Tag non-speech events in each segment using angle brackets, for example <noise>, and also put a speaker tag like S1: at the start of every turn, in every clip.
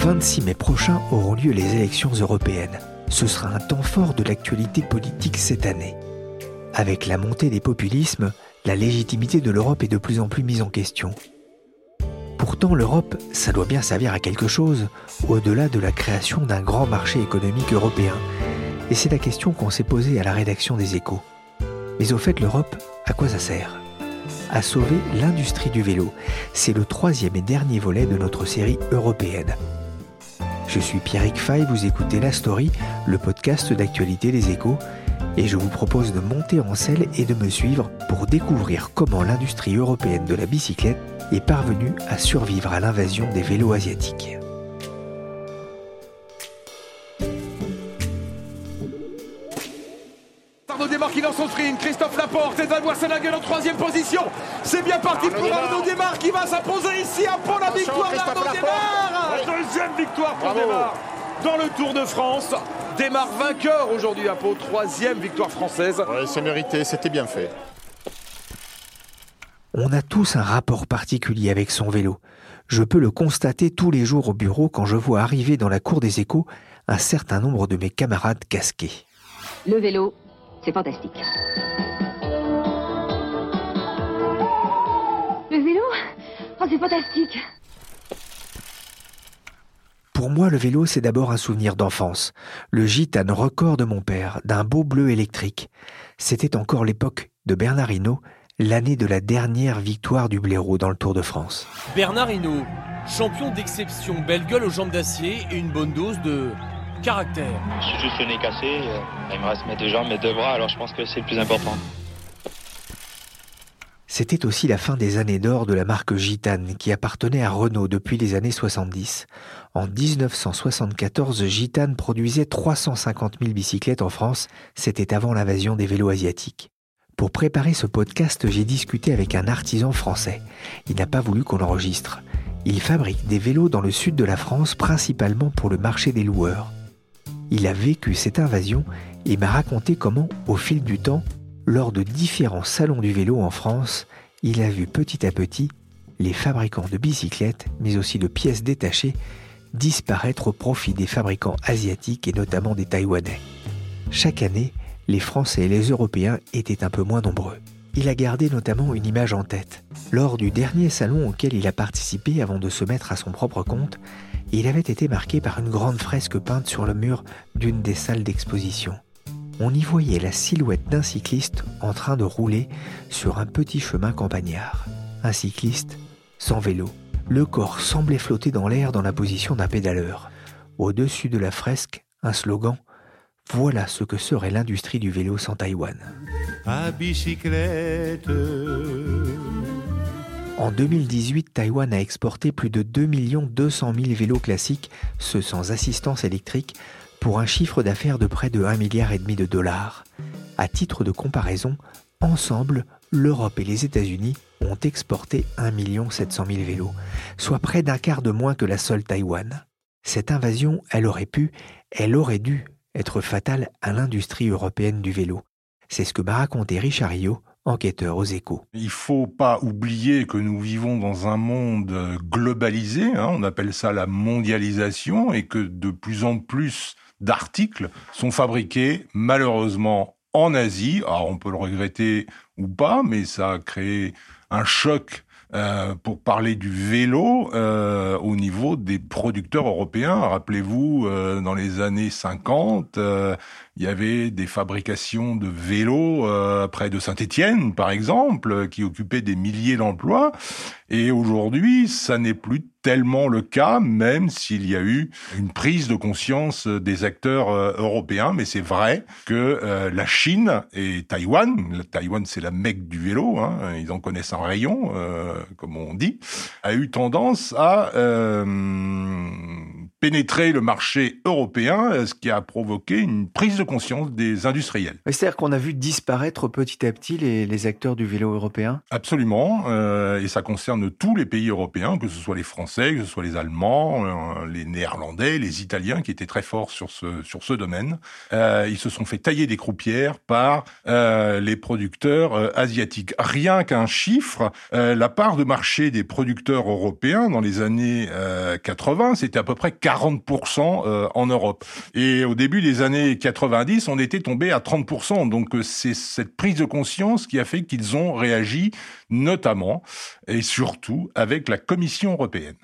S1: 26 mai prochain auront lieu les élections européennes. Ce sera un temps fort de l'actualité politique cette année. Avec la montée des populismes, la légitimité de l'Europe est de plus en plus mise en question. Pourtant, l'Europe, ça doit bien servir à quelque chose, au-delà de la création d'un grand marché économique européen. Et c'est la question qu'on s'est posée à la rédaction des échos. Mais au fait, l'Europe, à quoi ça sert? À sauver l'industrie du vélo. C'est le troisième et dernier volet de notre série européenne. Je suis Pierrick Fay, vous écoutez La Story, le podcast d'actualité des échos, et je vous propose de monter en selle et de me suivre pour découvrir comment l'industrie européenne de la bicyclette est parvenue à survivre à l'invasion des vélos asiatiques.
S2: Christophe Laporte et Danois Sénaguel en troisième position. C'est bien parti pour Arnaud Desmar qui va s'imposer ici à Pont la victoire d'Arnaud Desmar. Deuxième victoire pour Desmar dans le Tour de France. Desmar vainqueur aujourd'hui à Pau, troisième victoire française.
S3: Ouais, c'est mérité, c'était bien fait.
S1: On a tous un rapport particulier avec son vélo. Je peux le constater tous les jours au bureau quand je vois arriver dans la cour des échos un certain nombre de mes camarades casqués.
S4: Le vélo, c'est fantastique. Le vélo? Oh, c'est fantastique.
S1: Pour moi, le vélo, c'est d'abord un souvenir d'enfance. Le gitane record de mon père, d'un beau bleu électrique. C'était encore l'époque de Bernard Hinault, l'année de la dernière victoire du blaireau dans le Tour de France.
S5: Bernard Hinault, champion d'exception, belle gueule aux jambes d'acier et une bonne dose de caractère.
S6: Je suis juste le nez cassé, il me reste mes deux jambes, mes deux bras, alors je pense que c'est le plus important.
S1: C'était aussi la fin des années d'or de la marque Gitane qui appartenait à Renault depuis les années 70. En 1974, Gitane produisait 350 000 bicyclettes en France, c'était avant l'invasion des vélos asiatiques. Pour préparer ce podcast, j'ai discuté avec un artisan français. Il n'a pas voulu qu'on l'enregistre. Il fabrique des vélos dans le sud de la France, principalement pour le marché des loueurs. Il a vécu cette invasion et m'a raconté comment, au fil du temps, lors de différents salons du vélo en France, il a vu petit à petit les fabricants de bicyclettes, mais aussi de pièces détachées, disparaître au profit des fabricants asiatiques et notamment des Taïwanais. Chaque année, les Français et les Européens étaient un peu moins nombreux. Il a gardé notamment une image en tête. Lors du dernier salon auquel il a participé avant de se mettre à son propre compte, il avait été marqué par une grande fresque peinte sur le mur d'une des salles d'exposition. On y voyait la silhouette d'un cycliste en train de rouler sur un petit chemin campagnard. Un cycliste sans vélo. Le corps semblait flotter dans l'air dans la position d'un pédaleur. Au-dessus de la fresque, un slogan Voilà ce que serait l'industrie du vélo sans Taïwan.
S7: À bicyclette.
S1: En 2018, Taïwan a exporté plus de 2 200 000 vélos classiques, ceux sans assistance électrique, pour un chiffre d'affaires de près de 1,5 milliard de dollars. À titre de comparaison, ensemble, l'Europe et les États-Unis ont exporté 1 700 000 vélos, soit près d'un quart de moins que la seule Taïwan. Cette invasion, elle aurait pu, elle aurait dû être fatale à l'industrie européenne du vélo. C'est ce que m'a raconté Richard Rio, enquêteur aux échos.
S8: Il faut pas oublier que nous vivons dans un monde globalisé, hein, on appelle ça la mondialisation, et que de plus en plus d'articles sont fabriqués malheureusement en Asie. Alors on peut le regretter ou pas, mais ça a créé un choc euh, pour parler du vélo euh, au niveau des producteurs européens. Rappelez-vous, euh, dans les années 50, il y avait des fabrications de vélos près de Saint-Étienne, par exemple, qui occupaient des milliers d'emplois. Et aujourd'hui, ça n'est plus tellement le cas, même s'il y a eu une prise de conscience des acteurs euh, européens. Mais c'est vrai que euh, la Chine et Taïwan, Taïwan c'est la mecque du vélo, hein, ils en connaissent un rayon, euh, comme on dit, a eu tendance à pénétrer le marché européen, euh, ce qui a provoqué une prise de conscience des industriels.
S1: C'est-à-dire qu'on a vu disparaître petit à petit les, acteurs du vélo européen?
S8: Absolument, euh, et ça concerne tous les pays européens, que ce soit les Français, que ce soit les Allemands, euh, les Néerlandais, les Italiens, qui étaient très forts sur ce, sur ce domaine. ils se sont fait tailler des croupières par les producteurs asiatiques. Rien qu'un chiffre, la part de marché des producteurs européens dans les années 80, c'était à peu près 40% euh, en Europe. Et au début des années 90, on était tombé à 30%. Donc euh, c'est cette prise de conscience qui a fait qu'ils ont réagi, notamment et surtout avec la Commission européenne.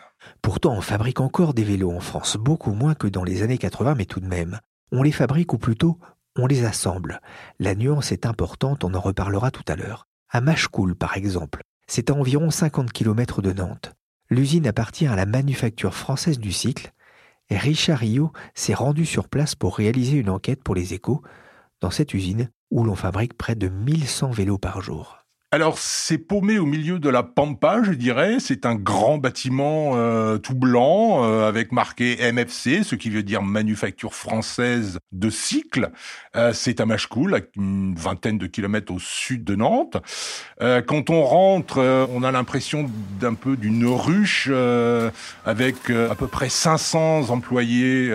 S1: Pourtant, on fabrique encore des vélos en France, beaucoup moins que dans les années 80, mais tout de même. On les fabrique ou plutôt on les assemble. La nuance est importante, on en reparlera tout à l'heure. À Machecoul, par exemple, c'est à environ 50 km de Nantes. L'usine appartient à la manufacture française du cycle, Richard Rio s'est rendu sur place pour réaliser une enquête pour les échos dans cette usine où l'on fabrique près de 1100 vélos par jour.
S8: Alors c'est paumé au milieu de la pampa, je dirais. C'est un grand bâtiment euh, tout blanc euh, avec marqué MFC, ce qui veut dire Manufacture française de cycle. Euh, c'est à Machecoul, à une vingtaine de kilomètres au sud de Nantes. quand on rentre, on a l'impression d'un peu d'une ruche avec à peu près 500 employés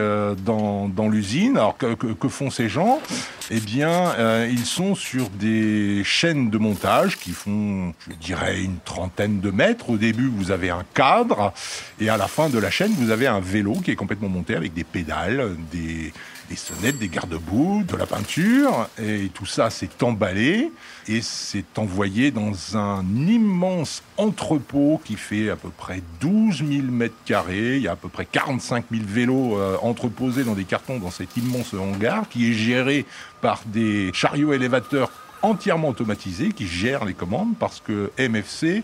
S8: dans, l'usine. Alors que, que, font ces gens? Eh bien, ils sont sur des chaînes de montage qui font, je dirais, une trentaine de mètres. Au début, vous avez un cadre, et à la fin de la chaîne, vous avez un vélo qui est complètement monté avec des pédales, des, sonnettes, des garde-boue, de la peinture, et tout ça s'est emballé et c'est envoyé dans un immense entrepôt qui fait à peu près 12 000 mètres carrés. Il y a à peu près 45 000 vélos euh, entreposés dans des cartons dans cet immense hangar qui est géré par des chariots élévateurs entièrement automatisé qui gère les commandes parce que MFC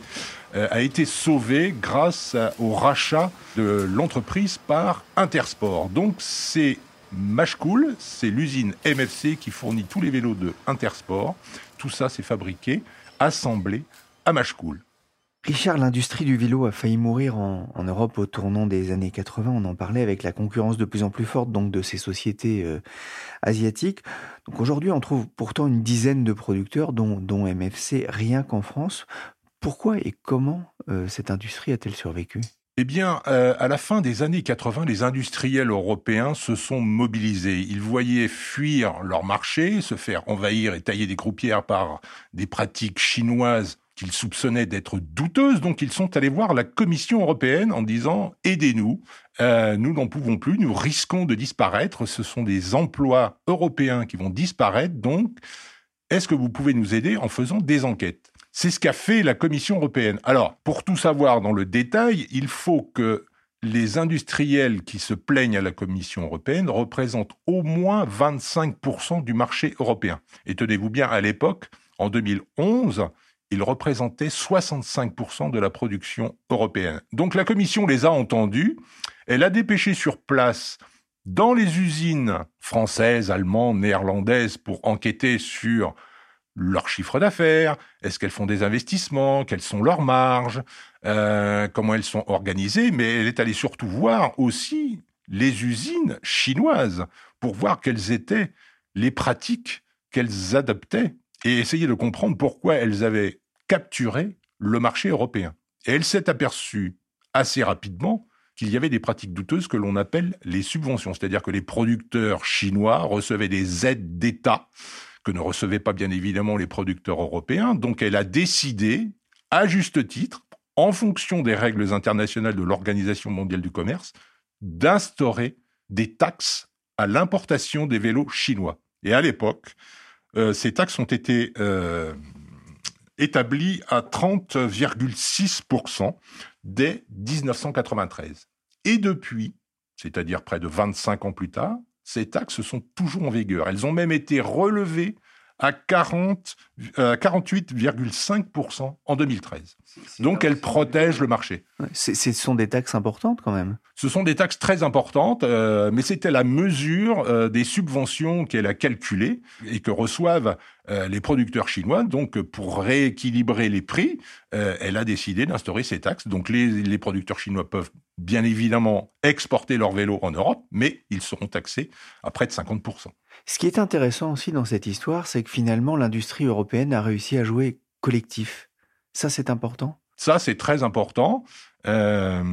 S8: euh, a été sauvé grâce au rachat de l'entreprise par Intersport. Donc c'est Mashcool, c'est l'usine MFC qui fournit tous les vélos de Intersport. Tout ça, c'est fabriqué, assemblé à Mashcool.
S1: Richard, l'industrie du vélo a failli mourir en, Europe au tournant des années 80. On en parlait avec la concurrence de plus en plus forte donc de ces sociétés euh, asiatiques. Donc aujourd'hui, on trouve pourtant une dizaine de producteurs, dont, MFC, rien qu'en France. Pourquoi et comment euh, cette industrie a-t-elle survécu?
S8: Eh bien, euh, à la fin des années 80, les industriels européens se sont mobilisés. Ils voyaient fuir leur marché, se faire envahir et tailler des croupières par des pratiques chinoises qu'ils soupçonnaient d'être douteuses, donc ils sont allés voir la Commission européenne en disant aidez-nous, euh, nous n'en pouvons plus, nous risquons de disparaître, ce sont des emplois européens qui vont disparaître, donc est-ce que vous pouvez nous aider en faisant des enquêtes? C'est ce qu'a fait la Commission européenne. Alors, pour tout savoir dans le détail, il faut que les industriels qui se plaignent à la Commission européenne représentent au moins 25% du marché européen. Et tenez-vous bien, à l'époque, en 2011, ils représentaient 65% de la production européenne. Donc la Commission les a entendus, elle a dépêché sur place dans les usines françaises, allemandes, néerlandaises pour enquêter sur leur chiffre d'affaires, est-ce qu'elles font des investissements, quelles sont leurs marges, euh, comment elles sont organisées, mais elle est allée surtout voir aussi les usines chinoises pour voir quelles étaient les pratiques qu'elles adoptaient et essayer de comprendre pourquoi elles avaient capturer le marché européen. Et elle s'est aperçue assez rapidement qu'il y avait des pratiques douteuses que l'on appelle les subventions, c'est-à-dire que les producteurs chinois recevaient des aides d'État que ne recevaient pas bien évidemment les producteurs européens. Donc elle a décidé, à juste titre, en fonction des règles internationales de l'Organisation mondiale du commerce, d'instaurer des taxes à l'importation des vélos chinois. Et à l'époque, euh, ces taxes ont été euh, établies à 30,6% dès 1993. Et depuis, c'est-à-dire près de 25 ans plus tard, ces taxes sont toujours en vigueur. Elles ont même été relevées à 40, 48,5% euh, en 2013. Donc elles protègent le marché.
S1: ce sont des taxes importantes quand même.
S8: Ce sont des taxes très importantes, euh, mais c'était la mesure euh, des subventions qu'elle a calculées et que reçoivent les producteurs chinois. Donc pour rééquilibrer les prix, elle a décidé d'instaurer ces taxes. Donc les, les producteurs chinois peuvent bien évidemment exporter leurs vélos en Europe, mais ils seront taxés à près de 50%.
S1: Ce qui est intéressant aussi dans cette histoire, c'est que finalement l'industrie européenne a réussi à jouer collectif. Ça, c'est important?
S8: Ça, c'est très important. Euh,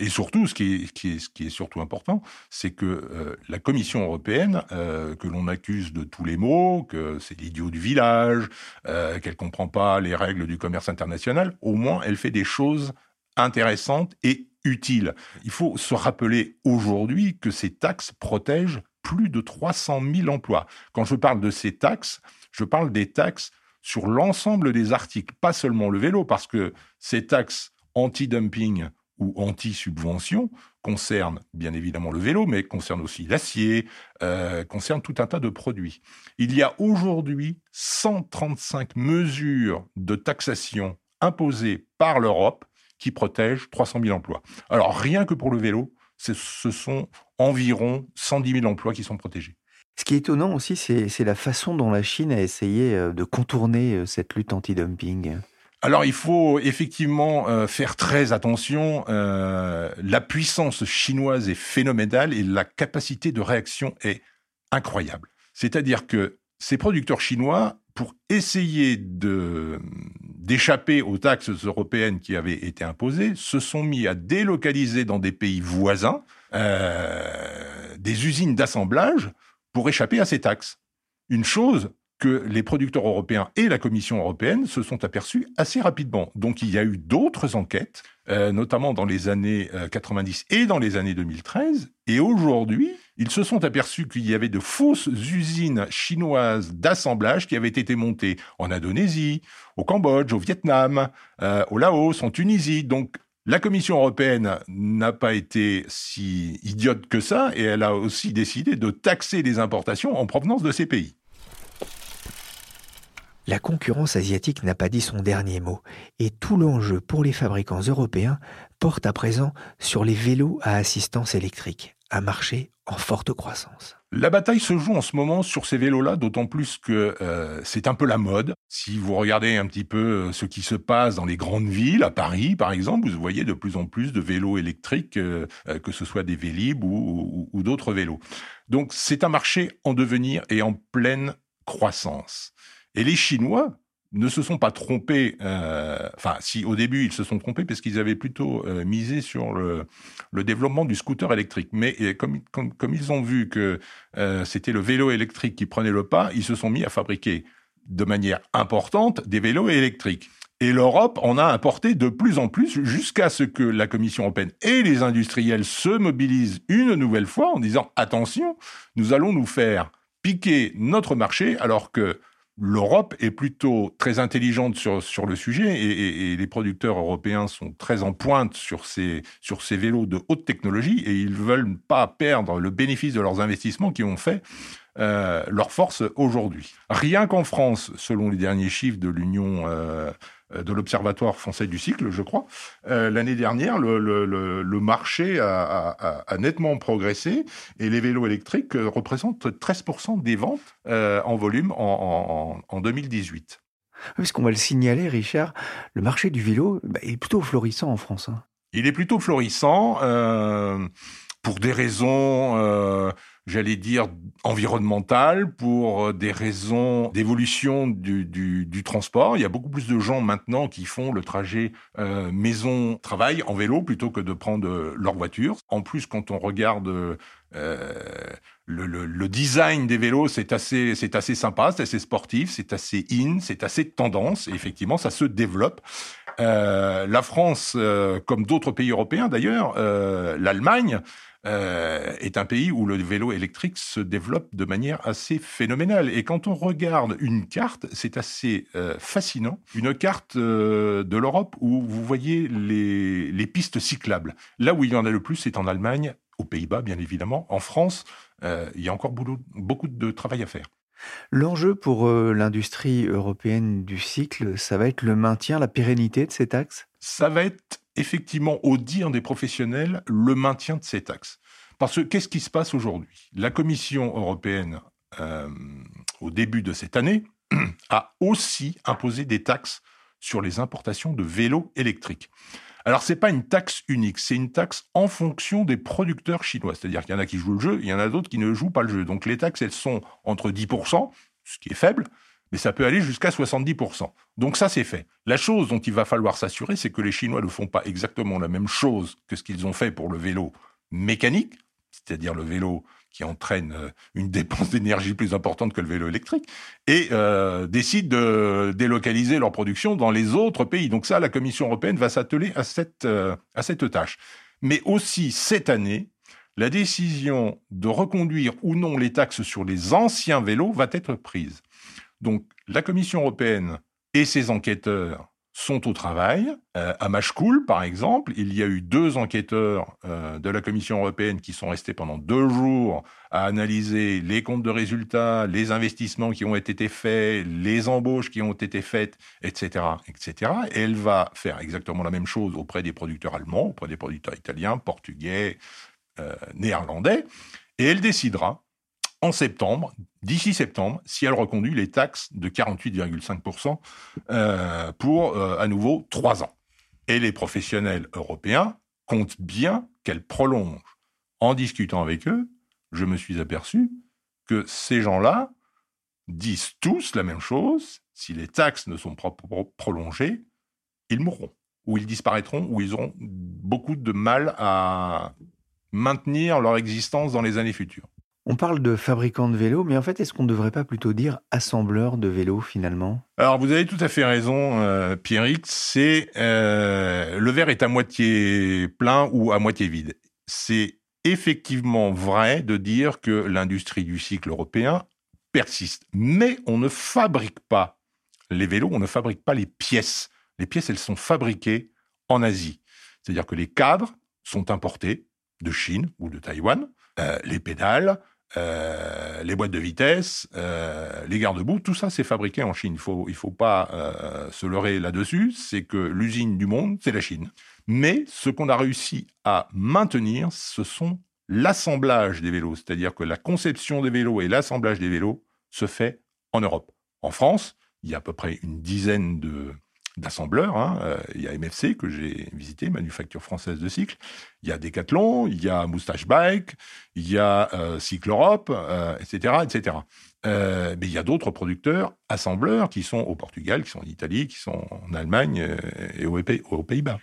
S8: et surtout, ce qui est, surtout important, c'est que euh, la Commission européenne, euh, que l'on accuse de tous les maux, que c'est l'idiot du village, qu'elle comprend pas les règles du commerce international, au moins elle fait des choses intéressantes et utiles. Il faut se rappeler aujourd'hui que ces taxes protègent plus de 300 000 emplois. Quand je parle de ces taxes, je parle des taxes sur l'ensemble des articles, pas seulement le vélo, parce que ces taxes anti-dumping ou anti-subvention concernent bien évidemment le vélo, mais concernent aussi l'acier, euh, concernent tout un tas de produits. Il y a aujourd'hui 135 mesures de taxation imposées par l'Europe qui protègent 300 000 emplois. Alors rien que pour le vélo, ce sont environ 110 000 emplois qui sont protégés.
S1: Ce qui est étonnant aussi, c'est la façon dont la Chine a essayé euh, de contourner euh, cette lutte anti-dumping.
S8: Alors il faut effectivement euh, faire très attention. la puissance chinoise est phénoménale et la capacité de réaction est incroyable. C'est-à-dire que ces producteurs chinois, pour essayer d'échapper aux taxes européennes qui avaient été imposées, se sont mis à délocaliser dans des pays voisins euh, des usines d'assemblage pour échapper à ces taxes. Une chose que les producteurs européens et la Commission européenne se sont aperçus assez rapidement. Donc il y a eu d'autres enquêtes, euh, notamment dans les années 90 euh, et dans les années 2013, et aujourd'hui, ils se sont aperçus qu'il y avait de fausses usines chinoises d'assemblage qui avaient été montées en Indonésie, au Cambodge, au Vietnam, euh, au Laos, en Tunisie. Donc la Commission européenne n'a pas été si idiote que ça, et elle a aussi décidé de taxer les importations en provenance de ces pays.
S1: La concurrence asiatique n'a pas dit son dernier mot, et tout l'enjeu pour les fabricants européens porte à présent sur les vélos à assistance électrique, un marché en forte croissance.
S8: La bataille se joue en ce moment sur ces vélos-là, d'autant plus que euh, c'est un peu la mode. Si vous regardez un petit peu euh, ce qui se passe dans les grandes villes, à Paris par exemple, vous voyez de plus en plus de vélos électriques, euh, que ce soit des Vélib ou d'autres vélos. Donc c'est un marché en devenir et en pleine croissance. Et les Chinois ne se sont pas trompés, euh, enfin si au début ils se sont trompés parce qu'ils avaient plutôt euh, misé sur le, développement du scooter électrique. Mais comme, comme, ils ont vu que euh, c'était le vélo électrique qui prenait le pas, ils se sont mis à fabriquer de manière importante des vélos électriques. Et l'Europe en a importé de plus en plus jusqu'à ce que la Commission européenne et les industriels se mobilisent une nouvelle fois en disant attention, nous allons nous faire piquer notre marché alors que l'Europe est plutôt très intelligente sur, sur le sujet et, les producteurs européens sont très en pointe sur ces, vélos de haute technologie et ils veulent pas perdre le bénéfice de leurs investissements qui ont fait euh, leur force aujourd'hui. Rien qu'en France, selon les derniers chiffres de l'Union euh, de l'Observatoire français du cycle, je crois. Euh, l'année dernière, le, marché a, nettement progressé et les vélos électriques euh, représentent 13% des ventes en volume en, 2018.
S1: Puisqu'on va le signaler, Richard, le marché du vélo bah, est plutôt florissant en France. Hein.
S8: Il est plutôt florissant. Pour des raisons, euh, j'allais dire, environnementales, pour euh, des raisons d'évolution du, transport. Il y a beaucoup plus de gens maintenant qui font le trajet euh, maison-travail en vélo plutôt que de prendre leur voiture. En plus, quand on regarde le, le, design des vélos, c'est assez, c'est assez sympa, c'est assez sportif, c'est assez in, c'est assez tendance. Et effectivement, ça se développe. Euh, la France, euh, comme d'autres pays européens d'ailleurs, euh, l'Allemagne, euh, est un pays où le vélo électrique se développe de manière assez phénoménale. Et quand on regarde une carte, c'est assez euh, fascinant. Une carte euh, de l'Europe où vous voyez les, les, pistes cyclables. Là où il y en a le plus, c'est en Allemagne, aux Pays-Bas, bien évidemment. En France, il y a encore beaucoup, de travail à faire.
S1: L'enjeu pour euh, l'industrie européenne du cycle, ça va être le maintien, la pérennité de ces taxes?
S8: Ça va être effectivement, au dire des professionnels, le maintien de ces taxes. Parce que qu'est-ce qui se passe aujourd'hui? La Commission européenne, euh, au début de cette année, <clears throat> a aussi imposé des taxes sur les importations de vélos électriques. Alors, c'est pas une taxe unique, c'est une taxe en fonction des producteurs chinois. C'est-à-dire qu'il y en a qui jouent le jeu, il y en a d'autres qui ne jouent pas le jeu. Donc, les taxes, elles sont entre 10%, ce qui est faible, mais ça peut aller jusqu'à 70%. Donc ça, c'est fait. La chose dont il va falloir s'assurer, c'est que les Chinois ne font pas exactement la même chose que ce qu'ils ont fait pour le vélo mécanique, c'est-à-dire le vélo qui entraîne euh, une dépense <laughs> d'énergie plus importante que le vélo électrique, et euh, décident de délocaliser leur production dans les autres pays. Donc ça, la Commission européenne va s'atteler à cette, euh, à cette tâche. Mais aussi, cette année, la décision de reconduire ou non les taxes sur les anciens vélos va être prise. Donc la Commission européenne et ses enquêteurs sont au travail. Euh, à Mashkoul, par exemple, il y a eu deux enquêteurs euh, de la Commission européenne qui sont restés pendant deux jours à analyser les comptes de résultats, les investissements qui ont été faits, les embauches qui ont été faites, etc., etc. Et elle va faire exactement la même chose auprès des producteurs allemands, auprès des producteurs italiens, portugais, euh, néerlandais, et elle décidera en septembre, d'ici septembre, si elle reconduit les taxes de 48,5% euh, pour euh, à nouveau trois ans. Et les professionnels européens comptent bien qu'elle prolonge. En discutant avec eux, je me suis aperçu que ces gens-là disent tous la même chose. Si les taxes ne sont pas prolongées, ils mourront, ou ils disparaîtront, ou ils auront beaucoup de mal à maintenir leur existence dans les années futures.
S1: On parle de fabricants de vélos, mais en fait, est-ce qu'on ne devrait pas plutôt dire assembleurs de vélos finalement?
S8: Alors, vous avez tout à fait raison, euh, Pierrick. C'est euh, le verre est à moitié plein ou à moitié vide. C'est effectivement vrai de dire que l'industrie du cycle européen persiste, mais on ne fabrique pas les vélos, on ne fabrique pas les pièces. Les pièces, elles sont fabriquées en Asie. C'est-à-dire que les cadres sont importés de Chine ou de Taïwan. Euh, les pédales, euh, les boîtes de vitesse, euh, les garde-boue, tout ça c'est fabriqué en Chine. Il faut, il faut pas euh, se leurrer là-dessus. C'est que l'usine du monde, c'est la Chine. Mais ce qu'on a réussi à maintenir, ce sont l'assemblage des vélos, c'est-à-dire que la conception des vélos et l'assemblage des vélos se fait en Europe. En France, il y a à peu près une dizaine de d'assembleurs. Hein. Euh, il y a MFC que j'ai visité, Manufacture française de cycle. Il y a Decathlon, il y a Moustache Bike, il y a euh, Cycle Europe, etc., euh, etc. mais il y a d'autres producteurs, assembleurs, qui sont au Portugal, qui sont en Italie, qui sont en Allemagne et aux Pays-Bas.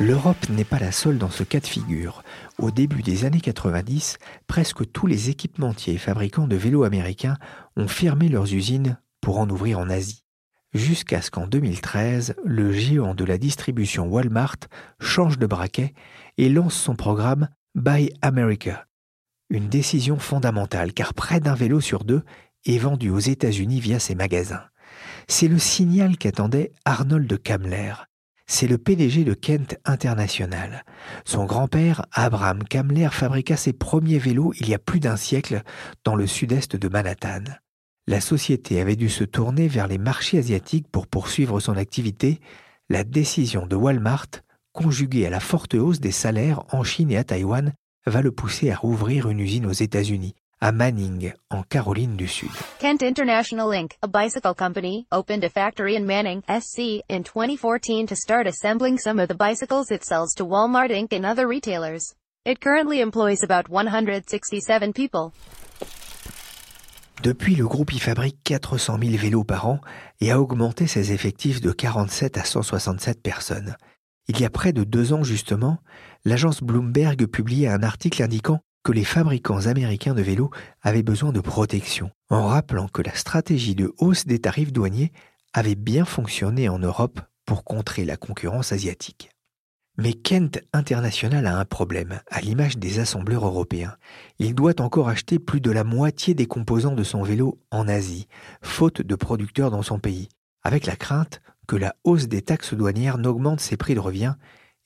S1: L'Europe n'est pas la seule dans ce cas de figure. Au début des années 90, presque tous les équipementiers et fabricants de vélos américains ont fermé leurs usines pour en ouvrir en Asie jusqu'à ce qu'en 2013, le géant de la distribution Walmart change de braquet et lance son programme Buy America. Une décision fondamentale car près d'un vélo sur deux est vendu aux États-Unis via ses magasins. C'est le signal qu'attendait Arnold Kamler. C'est le PDG de Kent International. Son grand-père, Abraham Kamler, fabriqua ses premiers vélos il y a plus d'un siècle dans le sud-est de Manhattan la société avait dû se tourner vers les marchés asiatiques pour poursuivre son activité, la décision de Walmart, conjuguée à la forte hausse des salaires en Chine et à Taïwan, va le pousser à rouvrir une usine aux États-Unis, à Manning, en Caroline du Sud.
S9: Kent International Inc., a bicycle company, opened a factory in Manning, SC, in 2014 to start assembling some of the bicycles it sells to Walmart Inc. and other retailers. It currently employs about 167 people.
S1: Depuis, le groupe y fabrique 400 000 vélos par an et a augmenté ses effectifs de 47 à 167 personnes. Il y a près de deux ans justement, l'agence Bloomberg publiait un article indiquant que les fabricants américains de vélos avaient besoin de protection, en rappelant que la stratégie de hausse des tarifs douaniers avait bien fonctionné en Europe pour contrer la concurrence asiatique. Mais Kent International a un problème, à l'image des assembleurs européens. Il doit encore acheter plus de la moitié des composants de son vélo en Asie, faute de producteurs dans son pays, avec la crainte que la hausse des taxes douanières n'augmente ses prix de revient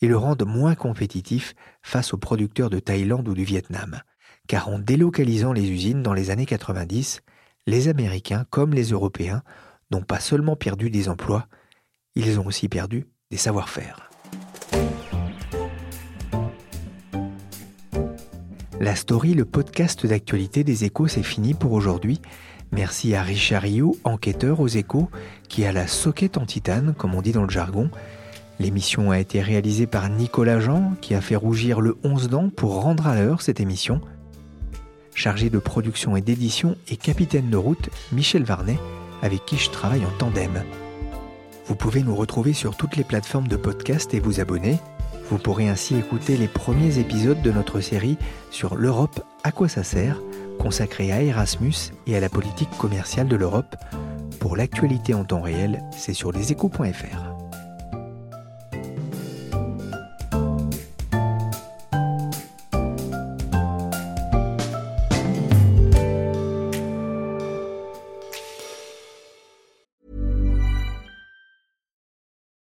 S1: et le rende moins compétitif face aux producteurs de Thaïlande ou du Vietnam. Car en délocalisant les usines dans les années 90, les Américains comme les Européens n'ont pas seulement perdu des emplois, ils ont aussi perdu des savoir-faire. La story, le podcast d'actualité des échos, c'est fini pour aujourd'hui. Merci à Richard Rioux, enquêteur aux échos, qui a la soquette en titane, comme on dit dans le jargon. L'émission a été réalisée par Nicolas Jean, qui a fait rougir le 11 dents pour rendre à l'heure cette émission. Chargé de production et d'édition et capitaine de route, Michel Varnet, avec qui je travaille en tandem. Vous pouvez nous retrouver sur toutes les plateformes de podcast et vous abonner. Vous pourrez ainsi écouter les premiers épisodes de notre série sur l'Europe à quoi ça sert, consacrée à Erasmus et à la politique commerciale de l'Europe. Pour l'actualité en temps réel, c'est sur leséchos.fr.